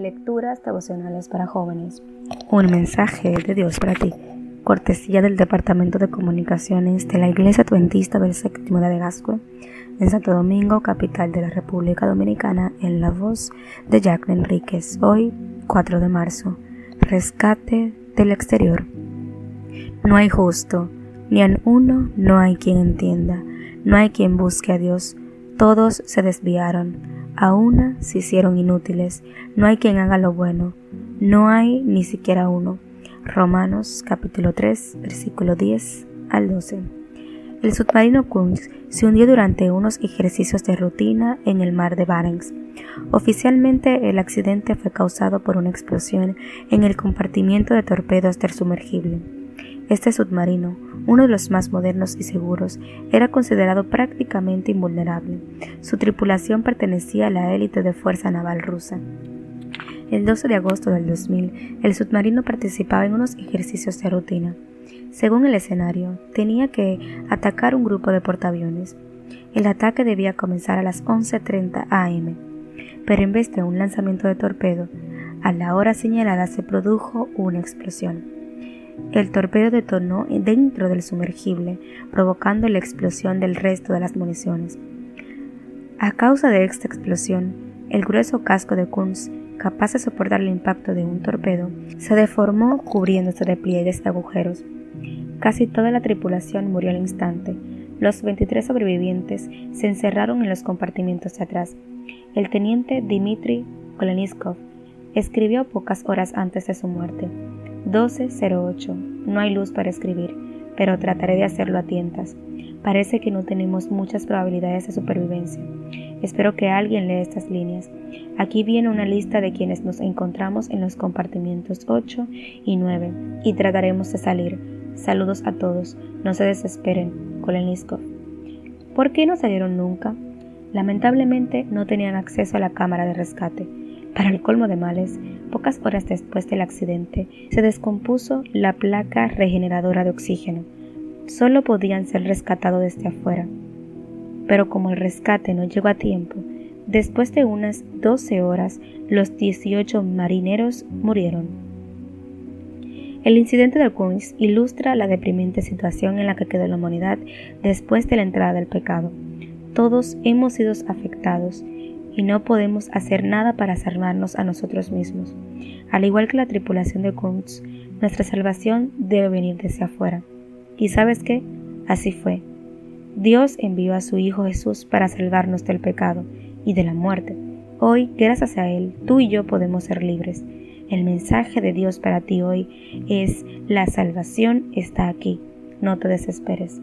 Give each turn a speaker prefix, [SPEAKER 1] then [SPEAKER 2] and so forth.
[SPEAKER 1] Lecturas devocionales para jóvenes. Un mensaje de Dios para ti. Cortesía del Departamento de Comunicaciones de la Iglesia Adventista del Séptimo de Gascue en Santo Domingo, capital de la República Dominicana, en la voz de Jacqueline Enríquez. Hoy, 4 de marzo. Rescate del exterior. No hay justo, ni en uno no hay quien entienda, no hay quien busque a Dios. Todos se desviaron a una se hicieron inútiles, no hay quien haga lo bueno, no hay ni siquiera uno. Romanos capítulo 3, versículo 10 al 12. El submarino Kunz se hundió durante unos ejercicios de rutina en el mar de Barents. Oficialmente el accidente fue causado por una explosión en el compartimiento de torpedos del sumergible. Este submarino, uno de los más modernos y seguros, era considerado prácticamente invulnerable. Su tripulación pertenecía a la élite de Fuerza Naval rusa. El 12 de agosto del 2000, el submarino participaba en unos ejercicios de rutina. Según el escenario, tenía que atacar un grupo de portaaviones. El ataque debía comenzar a las 11.30 am, pero en vez de un lanzamiento de torpedo, a la hora señalada se produjo una explosión. El torpedo detonó dentro del sumergible, provocando la explosión del resto de las municiones. A causa de esta explosión, el grueso casco de Kunz, capaz de soportar el impacto de un torpedo, se deformó cubriéndose de pliegues de agujeros. Casi toda la tripulación murió al instante. Los 23 sobrevivientes se encerraron en los compartimientos de atrás. El teniente Dmitry Koleniskov escribió pocas horas antes de su muerte. 1208. No hay luz para escribir, pero trataré de hacerlo a tientas. Parece que no tenemos muchas probabilidades de supervivencia. Espero que alguien lea estas líneas. Aquí viene una lista de quienes nos encontramos en los compartimientos 8 y 9 y trataremos de salir. Saludos a todos. No se desesperen. Koleniskov. ¿Por qué no salieron nunca? Lamentablemente no tenían acceso a la cámara de rescate. Para el colmo de males, pocas horas después del accidente, se descompuso la placa regeneradora de oxígeno. Solo podían ser rescatados desde afuera. Pero como el rescate no llegó a tiempo, después de unas 12 horas, los 18 marineros murieron. El incidente de Kunz ilustra la deprimente situación en la que quedó la humanidad después de la entrada del pecado. Todos hemos sido afectados y no podemos hacer nada para salvarnos a nosotros mismos. Al igual que la tripulación de Kunz, nuestra salvación debe venir desde afuera. ¿Y sabes qué? Así fue. Dios envió a su Hijo Jesús para salvarnos del pecado y de la muerte. Hoy, gracias a Él, tú y yo podemos ser libres. El mensaje de Dios para ti hoy es, la salvación está aquí. No te desesperes.